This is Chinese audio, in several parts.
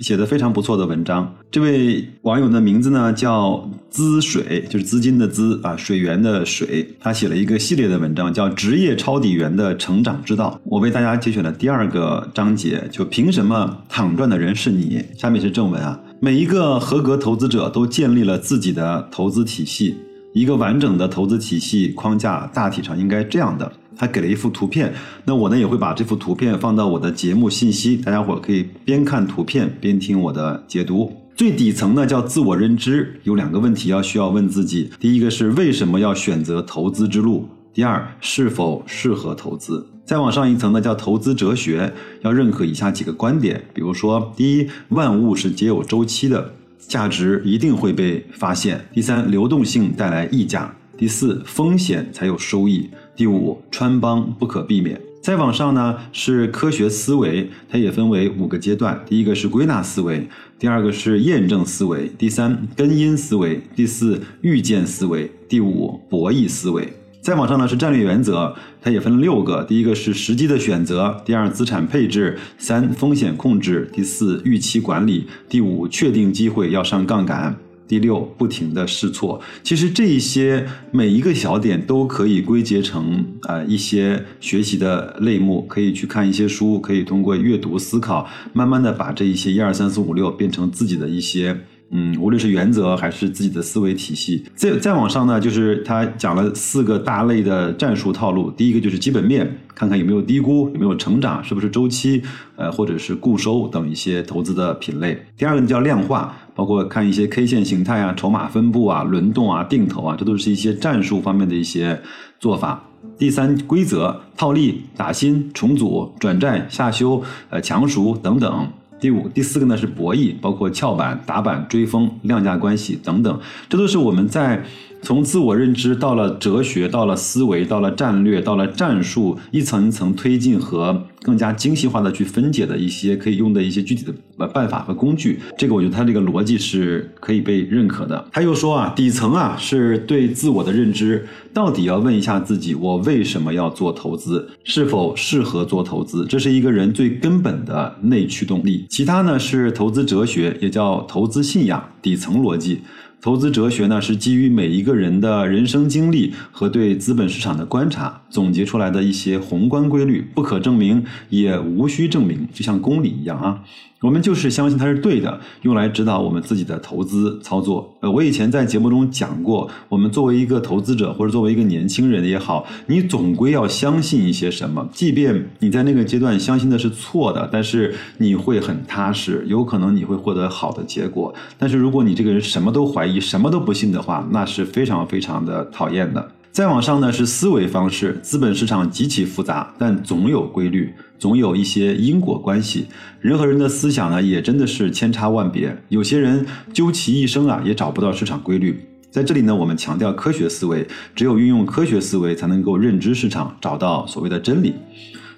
写的非常不错的文章，这位网友的名字呢叫资水，就是资金的资啊，水源的水。他写了一个系列的文章，叫《职业抄底员的成长之道》。我为大家节选了第二个章节，就凭什么躺赚的人是你？下面是正文啊，每一个合格投资者都建立了自己的投资体系，一个完整的投资体系框架大体上应该这样的。他给了一幅图片，那我呢也会把这幅图片放到我的节目信息，大家伙可以边看图片边听我的解读。最底层呢叫自我认知，有两个问题要需要问自己：第一个是为什么要选择投资之路？第二是否适合投资？再往上一层呢叫投资哲学，要认可以下几个观点，比如说：第一，万物是皆有周期的，价值一定会被发现；第三，流动性带来溢价；第四，风险才有收益。第五，穿帮不可避免。再往上呢是科学思维，它也分为五个阶段。第一个是归纳思维，第二个是验证思维，第三根因思维，第四预见思维，第五博弈思维。再往上呢是战略原则，它也分了六个。第一个是时机的选择，第二资产配置，三风险控制，第四预期管理，第五确定机会要上杠杆。第六，不停的试错。其实这一些每一个小点都可以归结成啊一些学习的类目，可以去看一些书，可以通过阅读思考，慢慢的把这一些一二三四五六变成自己的一些嗯，无论是原则还是自己的思维体系。再再往上呢，就是他讲了四个大类的战术套路。第一个就是基本面，看看有没有低估，有没有成长，是不是周期，呃，或者是固收等一些投资的品类。第二个呢叫量化。包括看一些 K 线形态啊、筹码分布啊、轮动啊、定投啊，这都是一些战术方面的一些做法。第三，规则套利、打新、重组、转债、下修、呃强赎等等。第五、第四个呢是博弈，包括翘板、打板、追风、量价关系等等，这都是我们在。从自我认知到了哲学，到了思维，到了战略，到了战术，一层一层推进和更加精细化的去分解的一些可以用的一些具体的办法和工具。这个我觉得它这个逻辑是可以被认可的。他又说啊，底层啊是对自我的认知，到底要问一下自己，我为什么要做投资，是否适合做投资，这是一个人最根本的内驱动力。其他呢是投资哲学，也叫投资信仰，底层逻辑。投资哲学呢，是基于每一个人的人生经历和对资本市场的观察总结出来的一些宏观规律，不可证明，也无需证明，就像公理一样啊。我们就是相信它是对的，用来指导我们自己的投资操作。呃，我以前在节目中讲过，我们作为一个投资者或者作为一个年轻人也好，你总归要相信一些什么，即便你在那个阶段相信的是错的，但是你会很踏实，有可能你会获得好的结果。但是如果你这个人什么都怀疑，什么都不信的话，那是非常非常的讨厌的。再往上呢是思维方式，资本市场极其复杂，但总有规律，总有一些因果关系。人和人的思想呢也真的是千差万别，有些人究其一生啊也找不到市场规律。在这里呢，我们强调科学思维，只有运用科学思维，才能够认知市场，找到所谓的真理。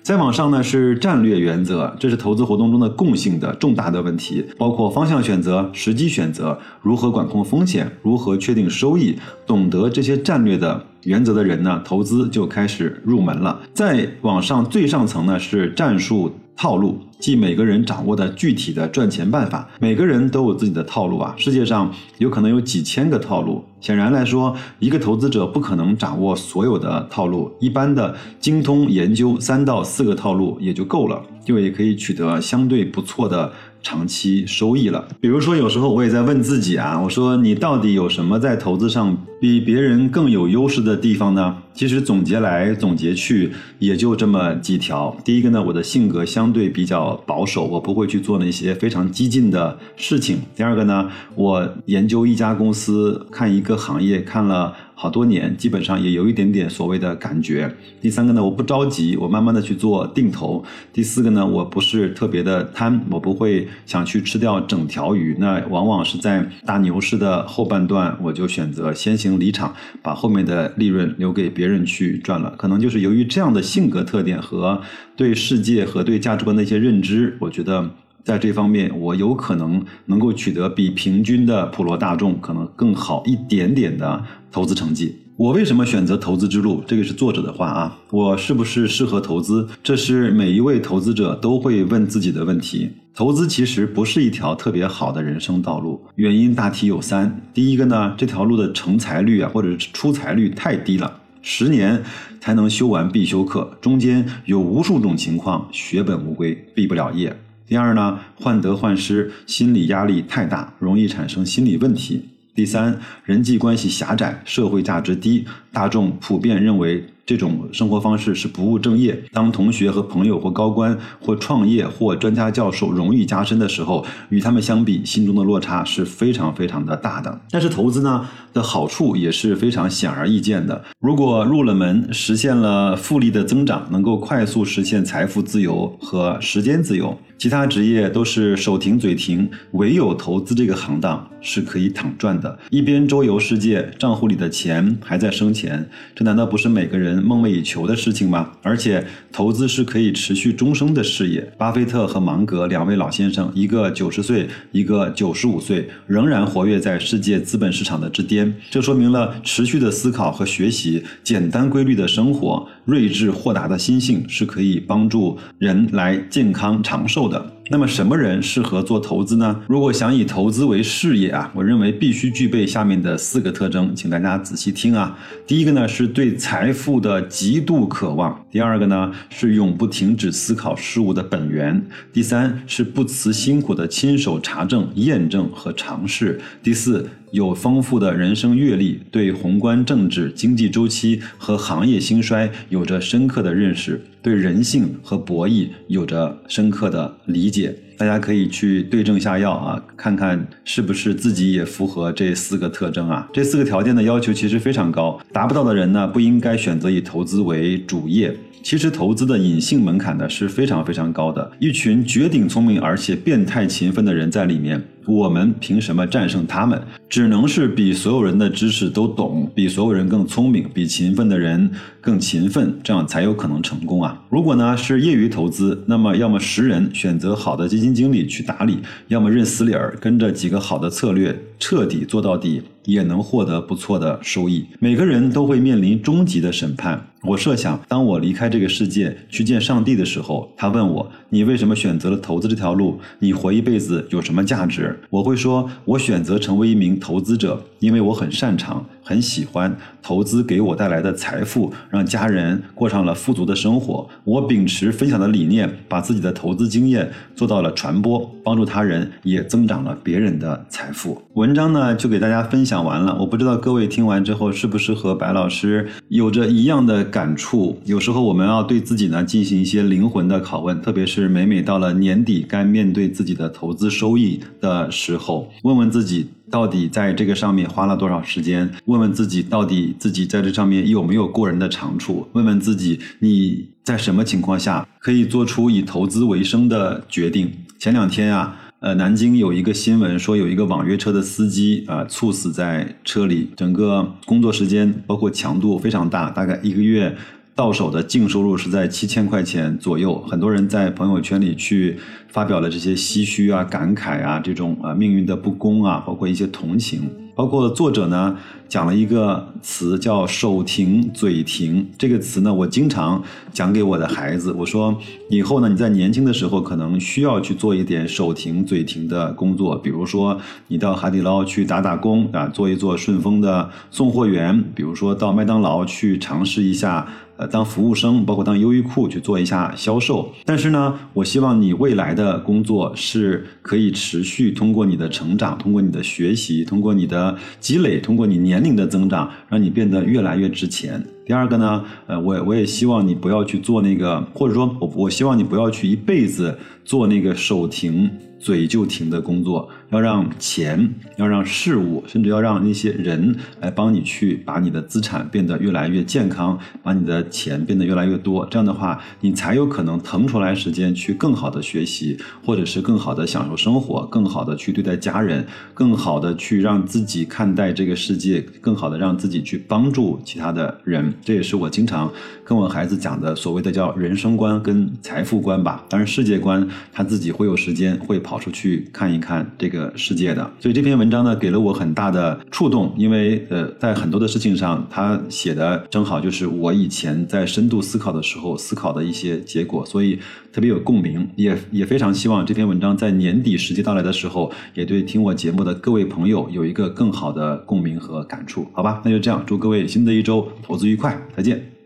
再往上呢是战略原则，这是投资活动中的共性的重大的问题，包括方向选择、时机选择、如何管控风险、如何确定收益。懂得这些战略的原则的人呢，投资就开始入门了。再往上最上层呢是战术。套路即每个人掌握的具体的赚钱办法，每个人都有自己的套路啊。世界上有可能有几千个套路，显然来说，一个投资者不可能掌握所有的套路。一般的精通研究三到四个套路也就够了，就也可以取得相对不错的。长期收益了。比如说，有时候我也在问自己啊，我说你到底有什么在投资上比别人更有优势的地方呢？其实总结来总结去，也就这么几条。第一个呢，我的性格相对比较保守，我不会去做那些非常激进的事情。第二个呢，我研究一家公司，看一个行业看了。好多年，基本上也有一点点所谓的感觉。第三个呢，我不着急，我慢慢的去做定投。第四个呢，我不是特别的贪，我不会想去吃掉整条鱼。那往往是在大牛市的后半段，我就选择先行离场，把后面的利润留给别人去赚了。可能就是由于这样的性格特点和对世界和对价值观的一些认知，我觉得。在这方面，我有可能能够取得比平均的普罗大众可能更好一点点的投资成绩。我为什么选择投资之路？这个是作者的话啊。我是不是适合投资？这是每一位投资者都会问自己的问题。投资其实不是一条特别好的人生道路，原因大体有三。第一个呢，这条路的成才率啊，或者是出才率太低了，十年才能修完必修课，中间有无数种情况血本无归，毕不了业。第二呢，患得患失，心理压力太大，容易产生心理问题。第三，人际关系狭窄，社会价值低，大众普遍认为。这种生活方式是不务正业。当同学和朋友或高官或创业或专家教授荣誉加身的时候，与他们相比，心中的落差是非常非常的大的。但是投资呢的好处也是非常显而易见的。如果入了门，实现了复利的增长，能够快速实现财富自由和时间自由。其他职业都是手停嘴停，唯有投资这个行当是可以躺赚的。一边周游世界，账户里的钱还在生钱，这难道不是每个人？梦寐以求的事情吗？而且投资是可以持续终生的事业。巴菲特和芒格两位老先生，一个九十岁，一个九十五岁，仍然活跃在世界资本市场的之巅。这说明了持续的思考和学习，简单规律的生活，睿智豁达的心性是可以帮助人来健康长寿的。那么什么人适合做投资呢？如果想以投资为事业啊，我认为必须具备下面的四个特征，请大家仔细听啊。第一个呢是对财富的极度渴望，第二个呢是永不停止思考事物的本源，第三是不辞辛苦的亲手查证、验证和尝试，第四。有丰富的人生阅历，对宏观政治、经济周期和行业兴衰有着深刻的认识，对人性和博弈有着深刻的理解。大家可以去对症下药啊，看看是不是自己也符合这四个特征啊。这四个条件的要求其实非常高，达不到的人呢，不应该选择以投资为主业。其实投资的隐性门槛呢是非常非常高的，一群绝顶聪明而且变态勤奋的人在里面。我们凭什么战胜他们？只能是比所有人的知识都懂，比所有人更聪明，比勤奋的人更勤奋，这样才有可能成功啊！如果呢是业余投资，那么要么识人，选择好的基金经理去打理；要么认死理儿，跟着几个好的策略，彻底做到底，也能获得不错的收益。每个人都会面临终极的审判。我设想，当我离开这个世界去见上帝的时候，他问我：“你为什么选择了投资这条路？你活一辈子有什么价值？”我会说：“我选择成为一名投资者，因为我很擅长。”很喜欢投资给我带来的财富，让家人过上了富足的生活。我秉持分享的理念，把自己的投资经验做到了传播，帮助他人，也增长了别人的财富。文章呢，就给大家分享完了。我不知道各位听完之后是不是和白老师有着一样的感触。有时候我们要对自己呢进行一些灵魂的拷问，特别是每每到了年底该面对自己的投资收益的时候，问问自己。到底在这个上面花了多少时间？问问自己，到底自己在这上面有没有过人的长处？问问自己，你在什么情况下可以做出以投资为生的决定？前两天啊，呃，南京有一个新闻说，有一个网约车的司机啊，猝死在车里，整个工作时间包括强度非常大，大概一个月。到手的净收入是在七千块钱左右，很多人在朋友圈里去发表了这些唏嘘啊、感慨啊，这种啊命运的不公啊，包括一些同情，包括作者呢讲了一个词叫“手停嘴停”这个词呢，我经常讲给我的孩子，我说以后呢你在年轻的时候可能需要去做一点手停嘴停的工作，比如说你到海底捞去打打工啊，做一做顺丰的送货员，比如说到麦当劳去尝试一下。呃，当服务生，包括当优衣库去做一下销售，但是呢，我希望你未来的工作是可以持续通过你的成长，通过你的学习，通过你的积累，通过你年龄的增长，让你变得越来越值钱。第二个呢，呃，我我也希望你不要去做那个，或者说我我希望你不要去一辈子做那个手停嘴就停的工作。要让钱，要让事物，甚至要让那些人来帮你去把你的资产变得越来越健康，把你的钱变得越来越多。这样的话，你才有可能腾出来时间去更好的学习，或者是更好的享受生活，更好的去对待家人，更好的去让自己看待这个世界，更好的让自己去帮助其他的人。这也是我经常跟我孩子讲的所谓的叫人生观跟财富观吧。当然，世界观他自己会有时间会跑出去看一看这个。世界的，所以这篇文章呢，给了我很大的触动，因为呃，在很多的事情上，他写的正好就是我以前在深度思考的时候思考的一些结果，所以特别有共鸣，也也非常希望这篇文章在年底时机到来的时候，也对听我节目的各位朋友有一个更好的共鸣和感触，好吧？那就这样，祝各位新的一周投资愉快再见。